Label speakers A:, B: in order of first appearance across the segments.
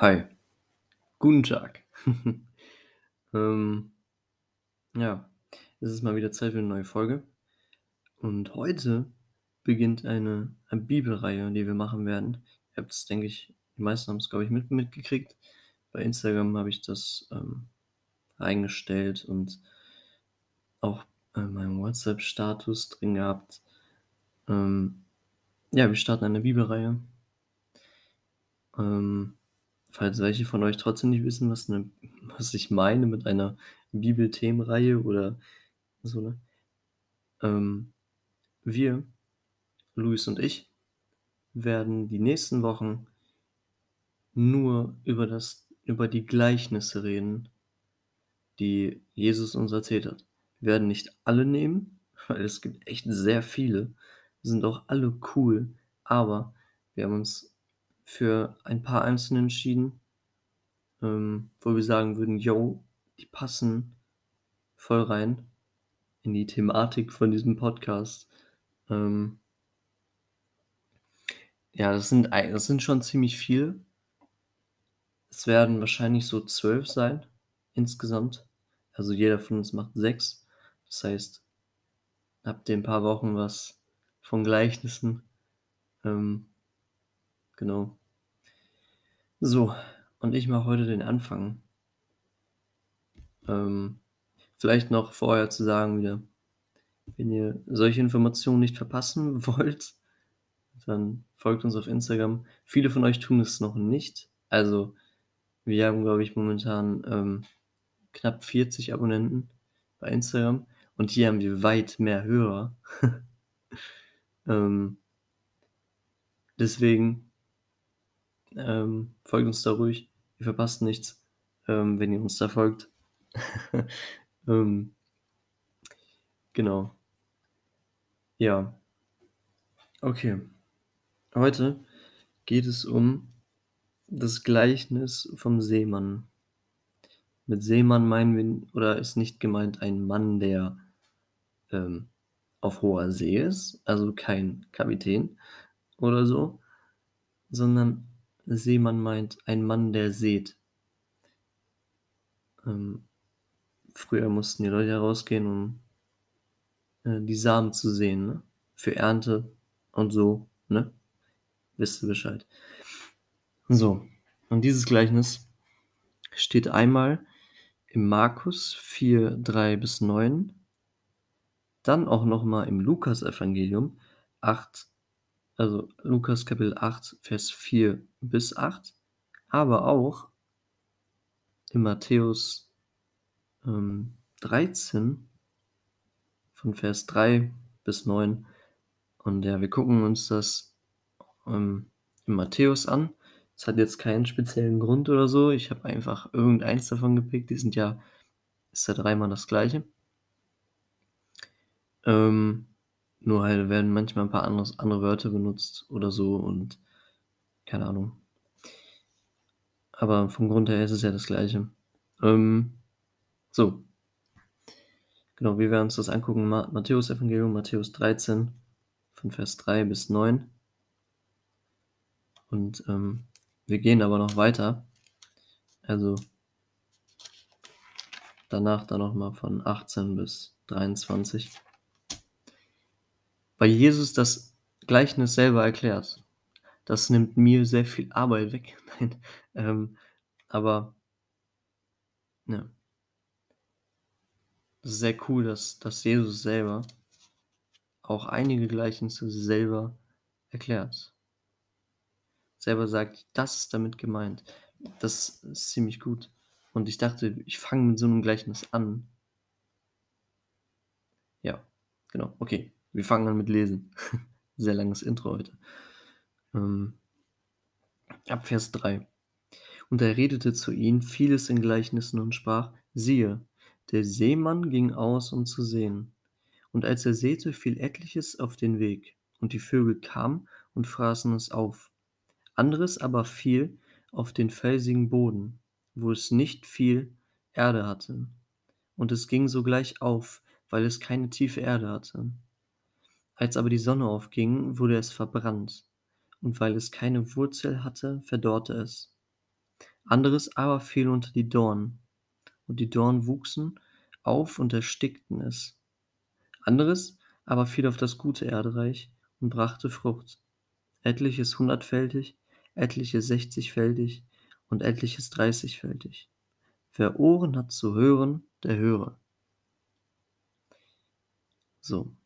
A: Hi, guten Tag. Ähm, ja, es ist mal wieder Zeit für 'ne neue Folge. Und heute beginnt eine eine Bibelreihe, die wir machen werden. Ihr habt's, denke ich die meisten haben's, glaube ich, mit mitgekriegt. Bei Instagram habe ich das, ähm, eingestellt und auch in meinem WhatsApp-Status drin gehabt. Ähm, ja, wir starten eine Bibelreihe. Ähm, falls welche von euch trotzdem nicht wissen, was 'ne was ich meine mit einer Bibelthemenreihe oder so, ne? Ähm, wir, Luis und ich, werden die nächsten Wochen nur über das über die Gleichnisse reden die Jesus uns erzählt hat. Wir werden nicht alle nehmen, weil es gibt echt sehr viele, sind auch alle cool, aber wir haben uns für ein paar einzelne entschieden, ähm, wo wir sagen würden: „Jo, die passen voll rein in die Thematik von diesem Podcast.“ Ähm ja, das sind das sind schon ziemlich viele. Es werden wahrscheinlich so 12 sein insgesamt. Also, jeder von uns macht 6. Das heißt habt ihr 'n paar Wochen was von Gleichnissen. Ähm genau. So, und ich mache heute den Anfang. Ähm, vielleicht noch vorher zu sagen wieder, wenn ihr solche Informationen nicht verpassen wollt, dann folgt uns auf Instagram. Viele von euch tun es noch nicht. Also, wir haben, glaube ich, momentan, ähm, knapp 40 Abonnenten bei Instagram und hier haben wir weit mehr Hörer. Ähm deswegen ähm, folgt uns da ruhig. Ihr verpasst nichts, ähm, wenn ihr uns da folgt. Ähm genau. Ja. Okay. Heute geht es um das Gleichnis vom Seemann. Mit Seemann meinen wir oder ist nicht gemeint ein Mann, der, ähm, auf hoher See ist, also kein Kapitän oder so, sondern Seemann meint ein Mann, der säet. Ähm, früher mussten die Leute ja rausgehen, um äh, die Samen zu säen, ne? Für Ernte und so, ne? Wisst ihr Bescheid. So, und dieses Gleichnis steht einmal im Markus 4, 3 bis 9. Dann auch noch mal im Lukasevangelium 8 also, Lukas Kapitel 8, Vers 4 bis 8, aber auch in Matthäus, ähm, 13 von Vers 3 bis 9. Und ja, wir gucken uns das, ähm, in Matthäus an. Es hat jetzt keinen speziellen Grund oder so. Ich habe einfach irgendeins davon gepickt. Die sind ja ist ja dreimal das Gleiche. Ähm, nur halt werden manchmal 'n paar anderes andere Wörter benutzt oder so und keine Ahnung. Aber vom Grund her ist es ja das Gleiche. Ähm, so. Genau, wir werden uns das angucken, Ma Matthäusevangelium, Matthäus 13 von Vers 3 bis 9. Und, ähm, wir gehen aber noch weiter. Also danach dann noch mal von 18 bis 23. Weil Jesus das Gleichnis selber erklärt. Das nimmt mir sehr viel Arbeit weg. Nein, ähm, aber ja. Sehr cool, dass dass Jesus selber auch einige Gleichnisse selber erklärt. Selber sagt: „Das ist damit gemeint.“ Das ist ziemlich gut. Und ich dachte, ich fange mit so 'nem Gleichnis an. Ja, genau. Okay, wir fangen an mit Lesen. Sehr langes Intro heute. Ähm ab Vers 3. „Und er redete zu ihnen vieles in Gleichnissen und sprach: Siehe, der Seemann ging aus, um zu säen. Und als er säte, fiel etliches auf den Weg, und die Vögel kamen und fraßen es auf. Anderes aber fiel auf den felsigen Boden, wo es nicht viel Erde hatte. Und es ging sogleich auf, weil es keine tiefe Erde hatte. Als aber die Sonne aufging, wurde es verbrannt, und weil es keine Wurzel hatte, verdorrte es. Anderes aber fiel unter die Dornen, und die Dornen wuchsen auf und erstickten es. Anderes aber fiel auf das gute Erdreich und brachte Frucht, etliches hundertfältig, etliches sechzigfältig und etliches dreißigfältig. Wer Ohren hat zu hören, der höre. So.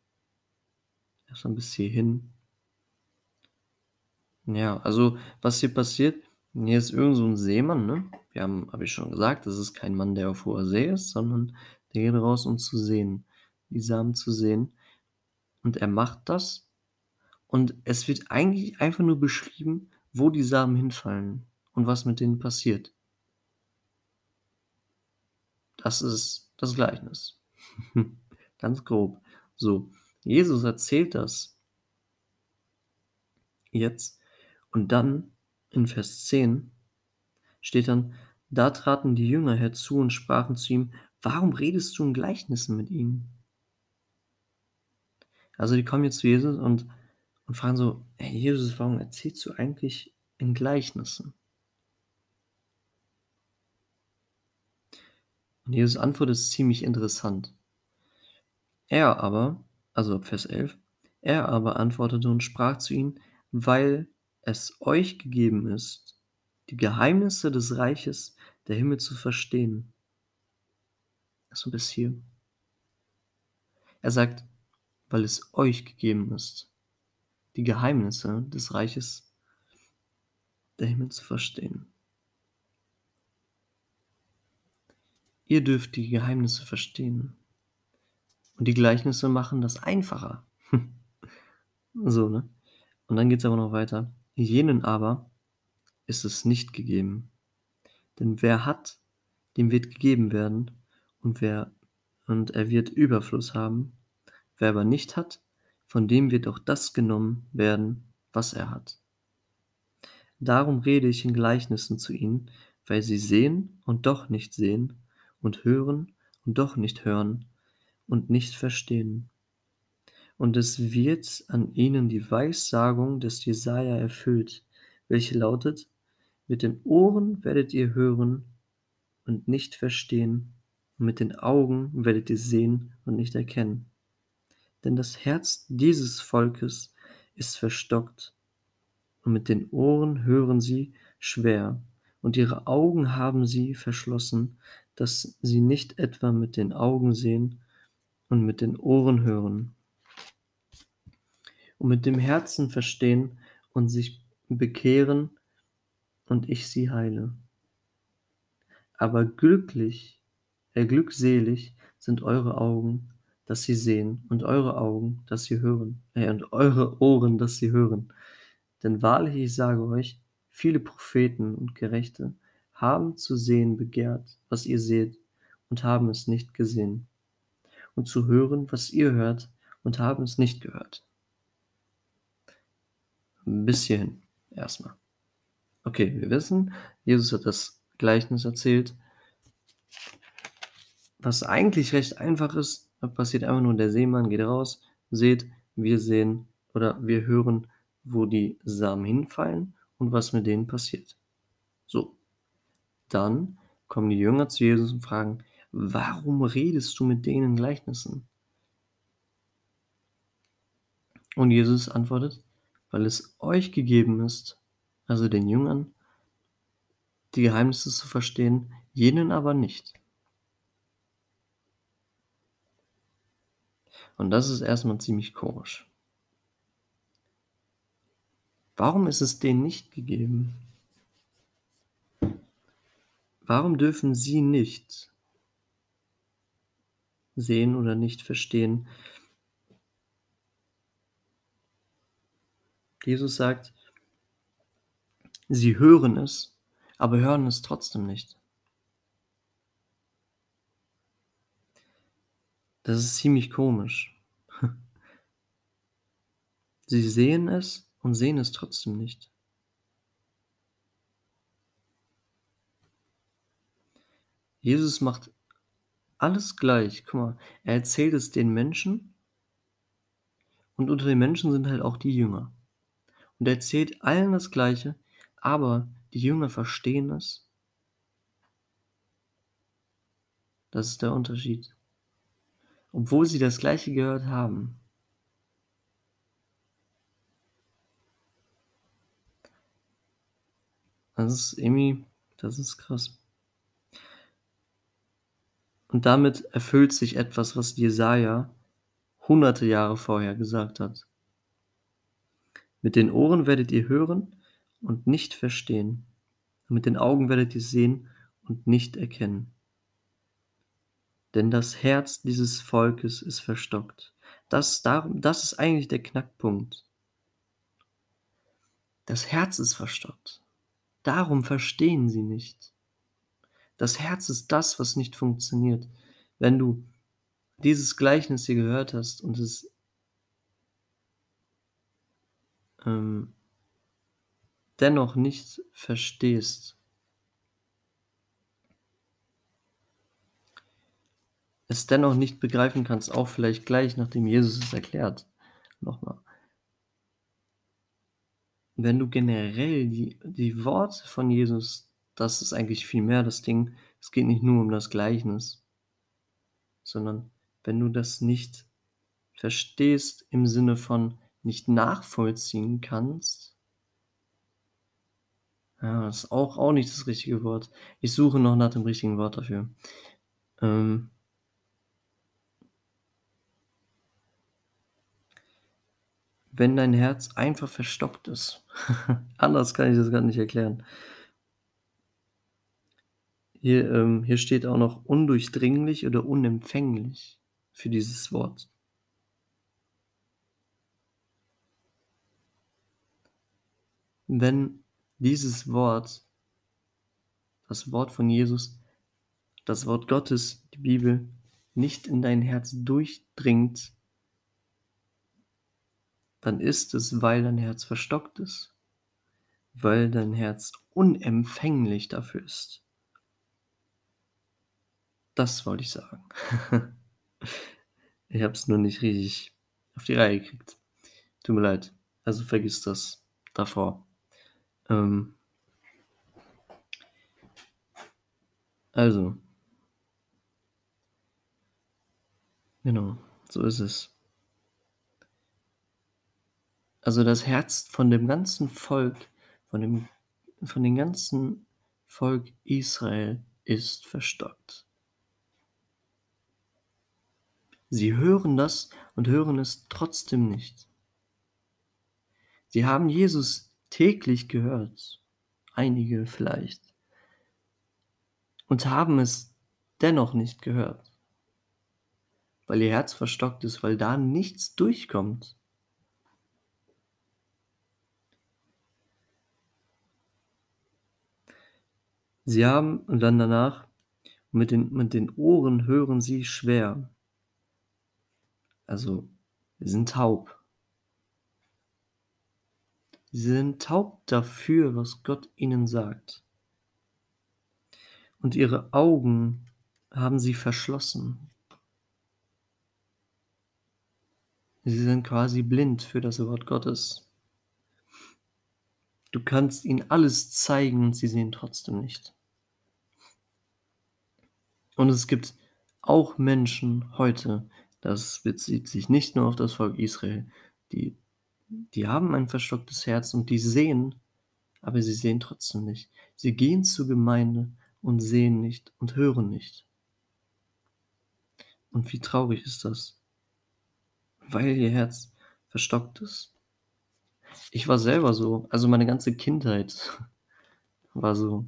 A: Erstmal bis hierhin. Ja, also was hier passiert, hier ist irgend so 'n Seemann, ne? Wir haben habe ich schon gesagt, das ist kein Mann, der auf hoher See ist, sondern der geht raus, um zu sehen, die Samen zu sehen. Und er macht das und es wird eigentlich einfach nur beschrieben, wo die Samen hinfallen und was mit denen passiert. Das ist das Gleichnis. Ganz grob. So, Jesus erzählt das jetzt und dann in Vers 10 steht dann: „Da traten die Jünger herzu und sprachen zu ihm: Warum redest du in Gleichnissen mit ihnen?“ Also, die kommen jetzt zu Jesus und und fragen so: „Hey Jesus, warum erzählst du eigentlich in Gleichnissen?“ Und Jesus Antwort ist ziemlich interessant. Er aber also Vers 11: „Er aber antwortete und sprach zu ihnen: Weil es euch gegeben ist, die Geheimnisse des Reiches der Himmel zu verstehen.“ Erst mal bis hier. Er sagt: „Weil es euch gegeben ist, die Geheimnisse des Reiches der Himmel zu verstehen.“ Ihr dürft die Geheimnisse verstehen. Und die Gleichnisse machen das einfacher. So, ne? Und dann geht's aber noch weiter. „Jenen aber ist es nicht gegeben. Denn wer hat, dem wird gegeben werden, und wer und er wird Überfluss haben. Wer aber nicht hat, von dem wird auch das genommen werden, was er hat. Darum rede ich in Gleichnissen zu ihnen, weil sie sehen und doch nicht sehen und hören und doch nicht hören und nicht verstehen. Und es wird an ihnen die Weissagung des Jesaja erfüllt, welche lautet: Mit den Ohren werdet ihr hören und nicht verstehen, und mit den Augen werdet ihr sehen und nicht erkennen. Denn das Herz dieses Volkes ist verstockt, und mit den Ohren hören sie schwer, und ihre Augen haben sie verschlossen, dass sie nicht etwa mit den Augen sehen und mit den Ohren hören und mit dem Herzen verstehen und sich bekehren und ich sie heile. Aber glücklich, äh, glückselig sind eure Augen, dass sie sehen, und eure Augen, dass sie hören, äh, und eure Ohren, dass sie hören. Denn wahrlich, ich sage euch, viele Propheten und Gerechte haben zu sehen begehrt, was ihr seht, und haben es nicht gesehen, und zu hören, was ihr hört, und haben es nicht gehört. Bis hierhin erstmal. Okay, wir wissen, Jesus hat das Gleichnis erzählt. Was eigentlich recht einfach ist, passiert einfach nur, der Seemann geht raus, seht, wir sehen oder wir hören, wo die Samen hinfallen und was mit denen passiert. So, dann kommen die Jünger zu Jesus und fragen: „Warum redest du mit denen Gleichnissen?“ Und Jesus antwortet: „Weil es euch gegeben ist, also den Jüngern, die Geheimnisse zu verstehen, jenen aber nicht.“ Und das ist erst mal ziemlich komisch. Warum ist es denen nicht gegeben? Warum dürfen sie nicht sehen oder nicht verstehen? Jesus sagt: „Sie hören es, aber hören es trotzdem nicht.“ Das ist ziemlich komisch. Sie sehen es und sehen es trotzdem nicht. Jesus macht alles gleich. Guck mal, er erzählt es den Menschen und unter den Menschen sind halt auch die Jünger. Und er erzählt allen das Gleiche, aber die Jünger verstehen es. Das ist der Unterschied. Obwohl sie das Gleiche gehört haben. Das ist irgendwie, das ist krass. Und damit erfüllt sich etwas, was Jesaja hunderte Jahre vorher gesagt hat. Mit den Ohren werdet ihr hören und nicht verstehen. Und mit den Augen werdet ihr sehen und nicht erkennen. Denn das Herz dieses Volkes ist verstockt. Das, darum, das ist eigentlich der Knackpunkt. Das Herz ist verstockt. Darum verstehen sie nicht. Das Herz ist das, was nicht funktioniert. Wenn du dieses Gleichnis hier gehört hast und es ähm, dennoch nicht verstehst, es dennoch nicht begreifen kannst, auch vielleicht gleich, nachdem Jesus es erklärt, nochmal. Wenn du generell die, die Worte von Jesus, das ist eigentlich viel mehr das Ding, es geht nicht nur um das Gleichnis, sondern wenn du das nicht verstehst im Sinne von nicht nachvollziehen kannst, ja, das ist auch, auch nicht das richtige Wort. Ich suche noch nach dem richtigen Wort dafür. Ähm, wenn dein Herz einfach verstockt ist. Anders kann ich das gar nicht erklären. Hier, ähm, hier steht auch noch undurchdringlich oder unempfänglich für dieses Wort. Wenn dieses Wort, das Wort von Jesus, das Wort Gottes, die Bibel, nicht in dein Herz durchdringt, dann ist es, weil dein Herz verstockt ist, weil dein Herz unempfänglich dafür ist. Das wollte ich sagen. ich habe es nur nicht richtig auf die Reihe gekriegt. Tut mir leid. Also vergiss das davor. Ähm also. Genau, so ist es. Also das Herz von dem ganzen Volk, von dem von dem ganzen Volk Israel ist verstockt. Sie hören das und hören es trotzdem nicht. Sie haben Jesus täglich gehört, einige vielleicht, und haben es dennoch nicht gehört, weil ihr Herz verstockt ist, weil da nichts durchkommt. Sie haben und dann danach mit den, mit den Ohren hören sie schwer. Also, sie sind taub. Sie sind taub dafür, was Gott ihnen sagt. Und ihre Augen haben sie verschlossen. Sie sind quasi blind für das Wort Gottes. Du kannst ihnen alles zeigen und sie sehen trotzdem nicht. Und es gibt auch Menschen heute, das bezieht sich nicht nur auf das Volk Israel, die, die haben ein verstocktes Herz und die sehen, aber sie sehen trotzdem nicht. Sie gehen zur Gemeinde und sehen nicht und hören nicht. Und wie traurig ist das? Weil ihr Herz verstockt ist. Ich war selber so, also meine ganze Kindheit war so.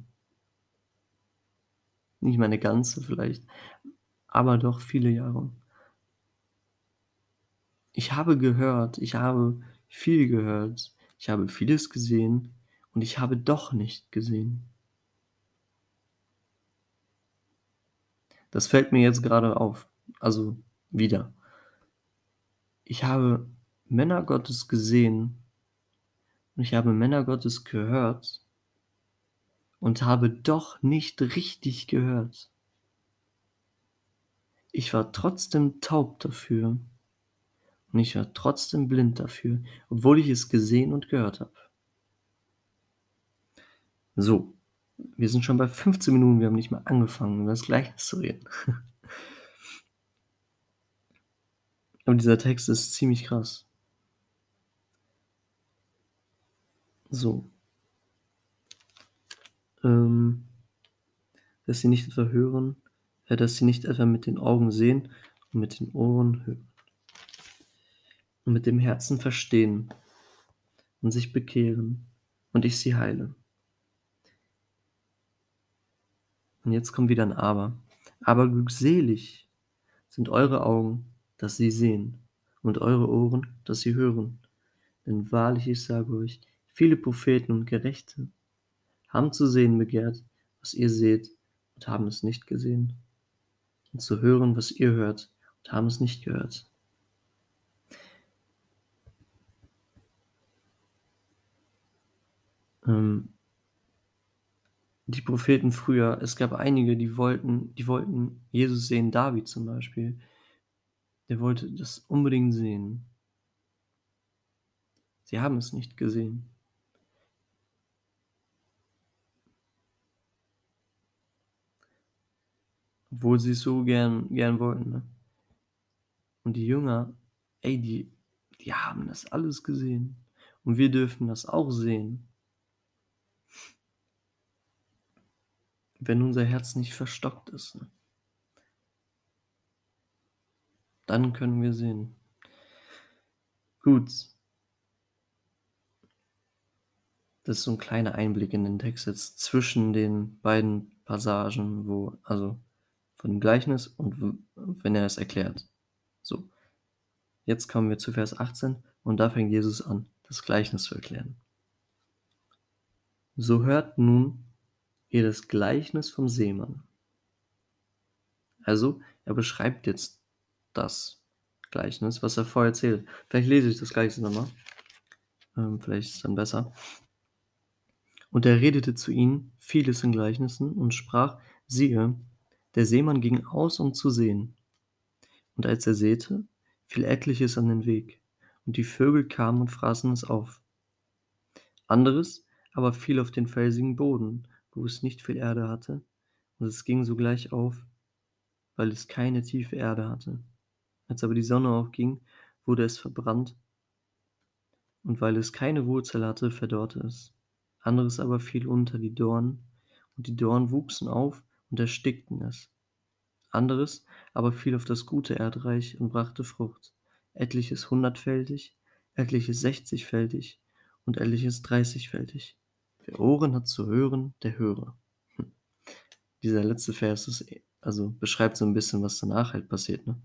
A: Nicht meine ganze vielleicht, aber doch viele Jahre. Ich habe gehört, ich habe viel gehört, ich habe vieles gesehen und ich habe doch nicht gesehen. Das fällt mir jetzt gerade auf, also wieder. Ich habe Männer Gottes gesehen und ich habe Männer Gottes gehört und habe doch nicht richtig gehört. Ich war trotzdem taub dafür und ich war trotzdem blind dafür, obwohl ich es gesehen und gehört habe. So, wir sind schon bei 15 Minuten, wir haben nicht mal angefangen, über das Gleiche zu reden. Aber dieser Text ist ziemlich krass. So. Ähm, dass sie nicht etwa hören, äh, dass sie nicht etwa mit den Augen sehen und mit den Ohren hören und mit dem Herzen verstehen und sich bekehren und ich sie heile. Und jetzt kommt wieder ein Aber. Aber glückselig sind eure Augen, dass sie sehen, und eure Ohren, dass sie hören. Denn wahrlich, ich sage euch, viele Propheten und Gerechte haben zu sehen begehrt, was ihr seht, und haben es nicht gesehen, und zu hören, was ihr hört, und haben es nicht gehört. Ähm, die Propheten früher, es gab einige, die wollten, die wollten Jesus sehen, David zum Beispiel. Der wollte das unbedingt sehen. Sie haben es nicht gesehen. Obwohl sie es so gern, gern wollten. Ne? Und die Jünger, ey, die, die haben das alles gesehen. Und wir dürfen das auch sehen. Wenn unser Herz nicht verstockt ist. Ne? Dann können wir sehen. Gut. Das ist so ein kleiner Einblick in den Text jetzt zwischen den beiden Passagen, wo, also von dem Gleichnis und wenn er es erklärt. So. Jetzt kommen wir zu Vers 18 und da fängt Jesus an, das Gleichnis zu erklären. So hört nun hier das Gleichnis vom Seemann. Also, er beschreibt jetzt das Gleichnis, was er vorher erzählt. Vielleicht lese ich das Gleichnis nochmal. Ähm, vielleicht ist es dann besser. Und er redete zu ihnen vieles in Gleichnissen und sprach, siehe, der Seemann ging aus, um zu sehen. Und als er säte, fiel etliches an den Weg, und die Vögel kamen und fraßen es auf. Anderes aber fiel auf den felsigen Boden, wo es nicht viel Erde hatte, und es ging sogleich auf, weil es keine tiefe Erde hatte. Als aber die Sonne aufging, wurde es verbrannt, und weil es keine Wurzel hatte, verdorrte es. Anderes aber fiel unter die Dornen, und die Dornen wuchsen auf und erstickten es. Anderes aber fiel auf das gute Erdreich und brachte Frucht, etliches hundertfältig, etliches sechzigfältig und etliches dreißigfältig. Wer Ohren hat zu hören, der höre. Hm. Dieser letzte Vers ist, also beschreibt so ein bisschen, was danach halt passiert. Ne?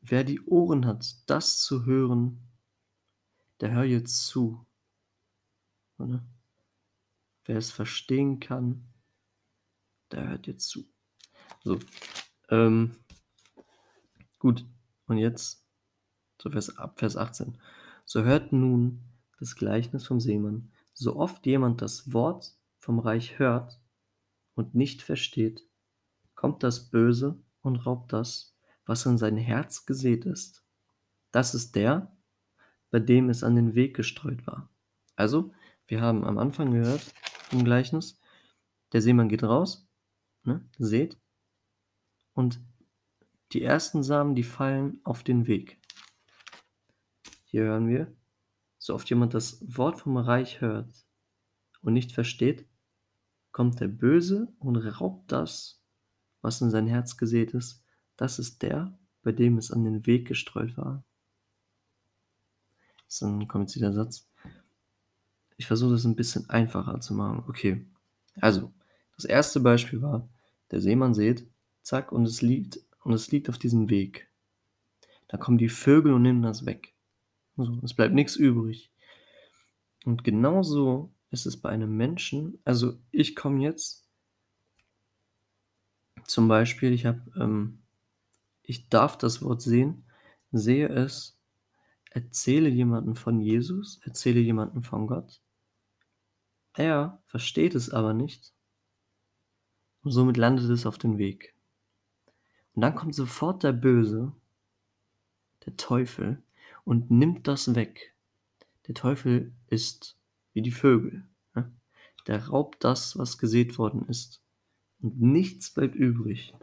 A: Wer die Ohren hat, das zu hören, der hört jetzt zu. Oder? Wer es verstehen kann, der hört jetzt zu. So, ähm, gut. Und jetzt so Vers, ab Vers 18. So hört nun das Gleichnis vom Seemann. So oft jemand das Wort vom Reich hört und nicht versteht, kommt das Böse und raubt das, was in sein Herz gesät ist. Das ist der, bei dem es an den Weg gestreut war. Also, wir haben am Anfang gehört im Gleichnis, der Seemann geht raus, ne, seht, und die ersten Samen, die fallen auf den Weg. Hier hören wir, so oft jemand das Wort vom Reich hört und nicht versteht, kommt der Böse und raubt das, was in sein Herz gesät ist. Das ist der, bei dem es an den Weg gestreut war. Dann kommt jetzt der Satz. Ich versuche das ein bisschen einfacher zu machen. Okay. Also, das erste Beispiel war, der Seemann sieht, zack, und es liegt, und es liegt auf diesem Weg. Da kommen die Vögel und nehmen das weg. So, es bleibt nichts übrig. Und genauso ist es bei einem Menschen. Also ich komme jetzt zum Beispiel, ich habe, ähm, ich darf das Wort sehen, sehe es, erzähle jemanden von Jesus, erzähle jemanden von Gott. Er versteht es aber nicht. Und somit landet es auf dem Weg. Und dann kommt sofort der Böse, der Teufel, und nimmt das weg. Der Teufel ist wie die Vögel. Ne? Der raubt das, was gesät worden ist. Und nichts bleibt übrig.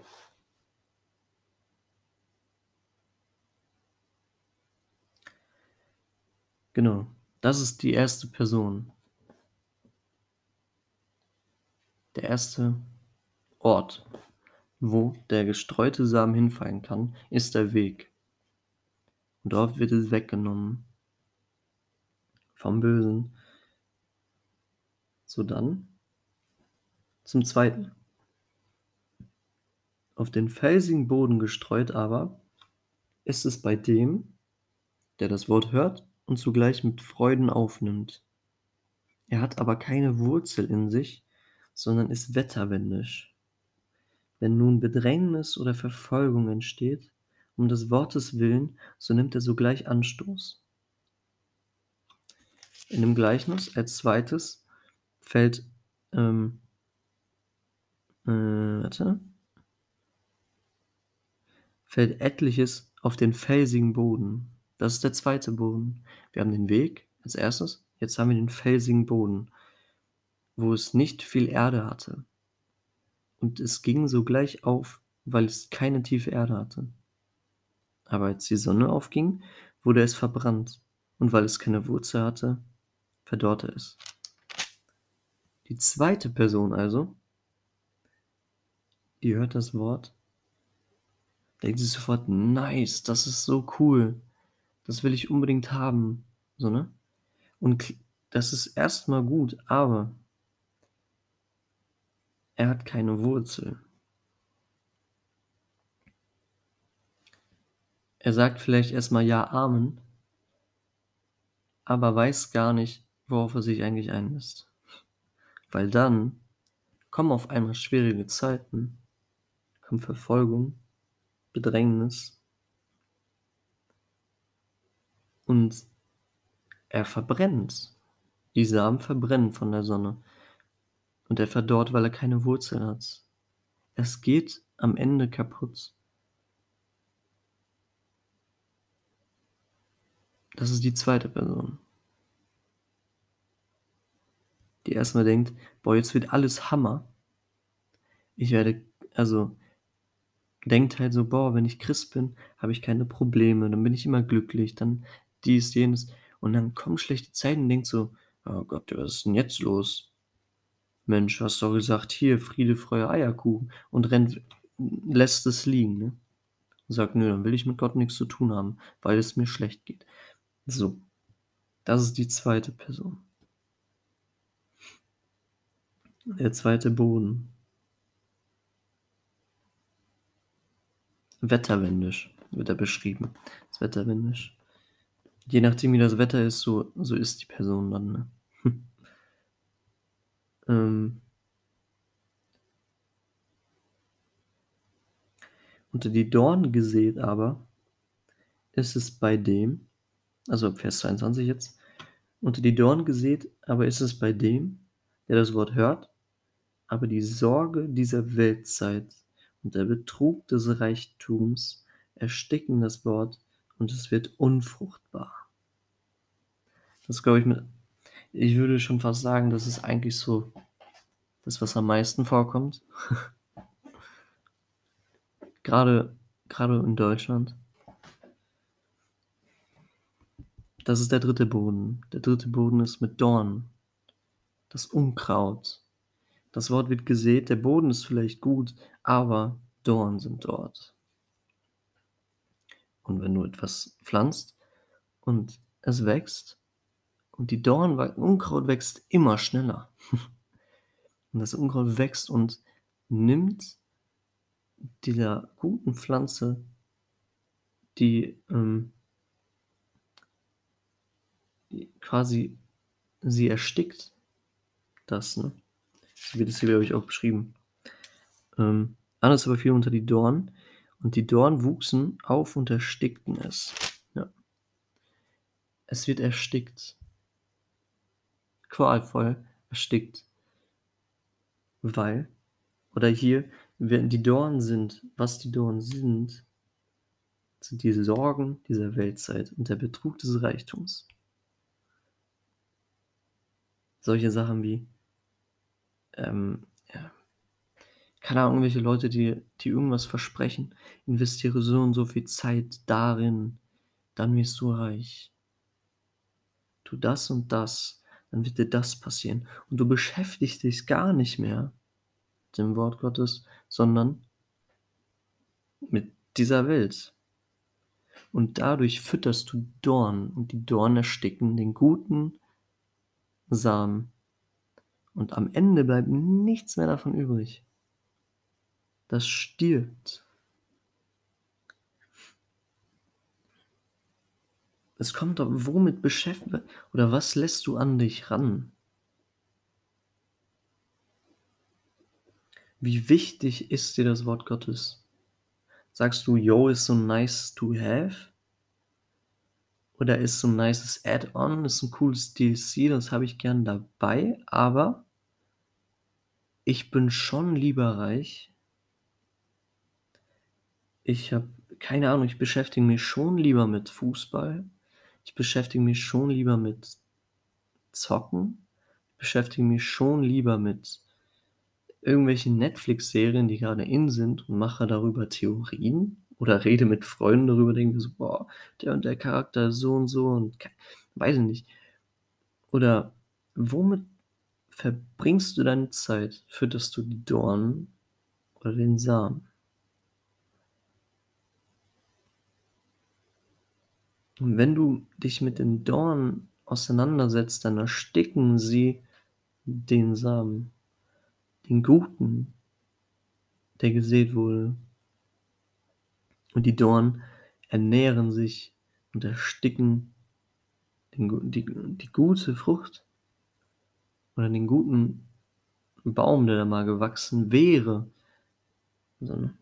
A: Genau, das ist die erste Person. Der erste Ort, wo der gestreute Samen hinfallen kann, ist der Weg. Und dort wird es weggenommen vom Bösen. So dann zum zweiten. Auf den felsigen Boden gestreut aber ist es bei dem, der das Wort hört und zugleich mit Freuden aufnimmt. Er hat aber keine Wurzel in sich, sondern ist wetterwendisch. Wenn nun Bedrängnis oder Verfolgung entsteht, um des Wortes willen, so nimmt er sogleich Anstoß. In dem Gleichnis als zweites fällt, ähm, äh, warte, fällt etliches auf den felsigen Boden. Das ist der zweite Boden. Wir haben den Weg als erstes, jetzt haben wir den felsigen Boden, wo es nicht viel Erde hatte. Und es ging sogleich auf, weil es keine tiefe Erde hatte. Aber als die Sonne aufging, wurde es verbrannt, und weil es keine Wurzel hatte, verdorrte es. Die zweite Person also, die hört das Wort, denkt sich sofort, nice, das ist so cool, das will ich unbedingt haben, so, ne? Und das ist erstmal gut, aber er hat keine Wurzel. Er sagt vielleicht erstmal Ja, Amen, aber weiß gar nicht, worauf er sich eigentlich einlässt. Weil dann kommen auf einmal schwierige Zeiten, kommt Verfolgung, Bedrängnis und er verbrennt. Die Samen verbrennen von der Sonne und er verdorrt, weil er keine Wurzel hat. Es geht am Ende kaputt. Das ist die zweite Person. Die erstmal denkt, boah, jetzt wird alles Hammer. Ich werde, also, denkt halt so, boah, wenn ich Christ bin, habe ich keine Probleme, dann bin ich immer glücklich, dann dies, jenes. Und dann kommen schlechte Zeiten und denkt so, oh Gott, was ist denn jetzt los? Mensch, hast doch gesagt, hier, Friede, Freude, Eierkuchen und rennt, lässt es liegen, ne? Und sagt, nö, dann will ich mit Gott nichts zu tun haben, weil es mir schlecht geht. So, das ist die zweite Person. Der zweite Boden. Wetterwendisch wird er beschrieben. Das Wetterwendisch. Je nachdem, wie das Wetter ist, so, so ist die Person dann. Ne? ähm, unter die Dornen gesät aber ist es bei dem, also Vers 22 jetzt, unter die Dornen gesät aber ist es bei dem, der das Wort hört, aber die Sorge dieser Weltzeit und der Betrug des Reichtums ersticken das Wort und es wird unfruchtbar. Das glaube ich mit, ich würde schon fast sagen, das ist eigentlich so das, was am meisten vorkommt. gerade, gerade in Deutschland. Das ist der dritte Boden. Der dritte Boden ist mit Dorn. Das Unkraut. Das Wort wird gesät, der Boden ist vielleicht gut, aber Dorn sind dort. Und wenn du etwas pflanzt und es wächst, und die Dorn, Unkraut wächst immer schneller. und das Unkraut wächst und nimmt dieser guten Pflanze die ähm, quasi sie erstickt das, ne? So wird es hier, glaube ich, auch beschrieben. Ähm, alles aber fiel unter die Dorn und die Dorn wuchsen auf und erstickten es. Ja. Es wird erstickt qualvoll erstickt. Weil, oder hier, wenn die Dornen sind, was die Dornen sind, sind die Sorgen dieser Weltzeit und der Betrug des Reichtums. Solche Sachen wie, ähm, ja, keine Ahnung, irgendwelche Leute, die, die irgendwas versprechen, investiere so und so viel Zeit darin, dann wirst du reich. tu das und das, dann wird dir das passieren. Und du beschäftigst dich gar nicht mehr mit dem Wort Gottes, sondern mit dieser Welt. Und dadurch fütterst du Dorn und die Dornen ersticken den guten Samen. Und am Ende bleibt nichts mehr davon übrig. Das stirbt. Es kommt doch, womit beschäftigt oder was lässt du an dich ran? Wie wichtig ist dir das Wort Gottes? Sagst du, yo, ist so nice to have? Oder ist so ein nices Add-on, ist ein cooles DLC, das habe ich gern dabei, aber ich bin schon lieber reich. Ich habe keine Ahnung, ich beschäftige mich schon lieber mit Fußball. Ich beschäftige mich schon lieber mit Zocken. Ich beschäftige mich schon lieber mit irgendwelchen Netflix-Serien, die gerade in sind und mache darüber Theorien oder rede mit Freunden darüber, denke so, boah, der und der Charakter so und so und weiß ich nicht. Oder womit verbringst du deine Zeit? Fütterst du die Dornen oder den Samen? Und wenn du dich mit den Dornen auseinandersetzt, dann ersticken sie den Samen, den guten, der gesät wurde. Und die Dornen ernähren sich und ersticken den, die, die gute Frucht oder den guten Baum, der da mal gewachsen wäre. Sondern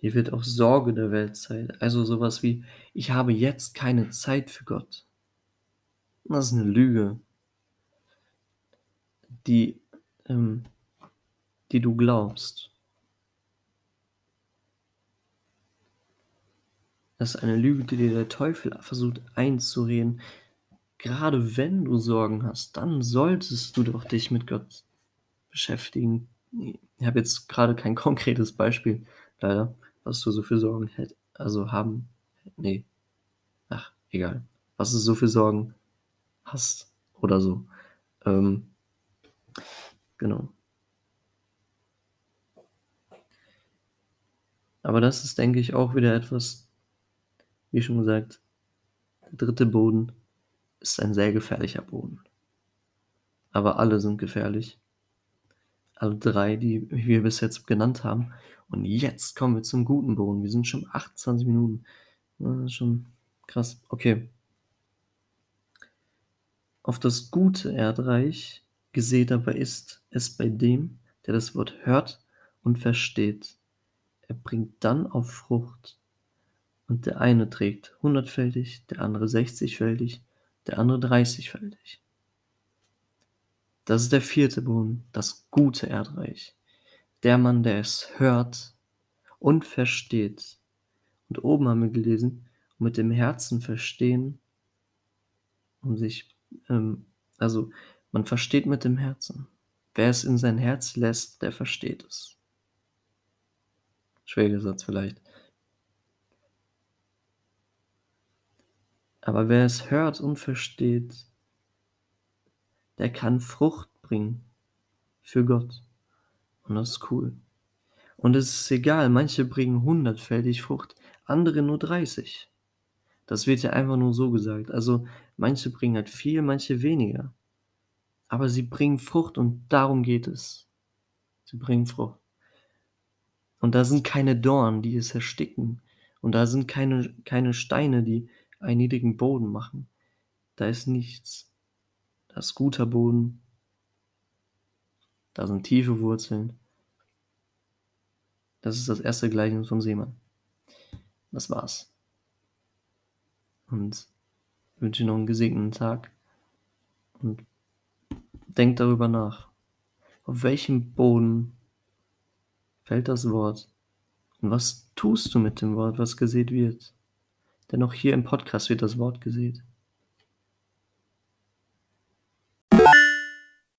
A: Hier wird auch Sorge der Welt Zeit. Also sowas wie, ich habe jetzt keine Zeit für Gott. Das ist eine Lüge, die, ähm, die du glaubst. Das ist eine Lüge, die dir der Teufel versucht einzureden. Gerade wenn du Sorgen hast, dann solltest du doch dich mit Gott beschäftigen. Ich habe jetzt gerade kein konkretes Beispiel, leider was du so für Sorgen hätt, also haben, nee, ach, egal, was du so für Sorgen hast oder so. Ähm, genau. Aber das ist, denke ich, auch wieder etwas, wie schon gesagt, der dritte Boden ist ein sehr gefährlicher Boden. Aber alle sind gefährlich. Alle drei, die wir bis jetzt genannt haben. Und jetzt kommen wir zum guten Boden. Wir sind schon 28 Minuten. Ist schon krass. Okay. Auf das gute Erdreich gesät aber ist es bei dem, der das Wort hört und versteht. Er bringt dann auf Frucht. Und der eine trägt hundertfältig, der andere sechzigfältig, der andere dreißigfältig. Das ist der vierte Boden, das gute Erdreich der Mann, der es hört und versteht. Und oben haben wir gelesen, mit dem Herzen verstehen und sich, ähm, also man versteht mit dem Herzen. Wer es in sein Herz lässt, der versteht es. Schwieriger Satz vielleicht. Aber wer es hört und versteht, der kann Frucht bringen für Gott. Und das ist cool. Und es ist egal, manche bringen hundertfältig Frucht, andere nur 30. Das wird ja einfach nur so gesagt. Also manche bringen halt viel, manche weniger. Aber sie bringen Frucht und darum geht es. Sie bringen Frucht. Und da sind keine Dornen, die es ersticken. Und da sind keine, keine Steine, die einen niedrigen Boden machen. Da ist nichts. Da ist guter Boden. Da sind tiefe Wurzeln. Das ist das erste Gleichnis vom Seemann. Das war's. Und ich wünsche noch einen gesegneten Tag. Und denk darüber nach. Auf welchem Boden fällt das Wort? Und was tust du mit dem Wort, was gesät wird? Denn auch hier im Podcast wird das Wort gesät.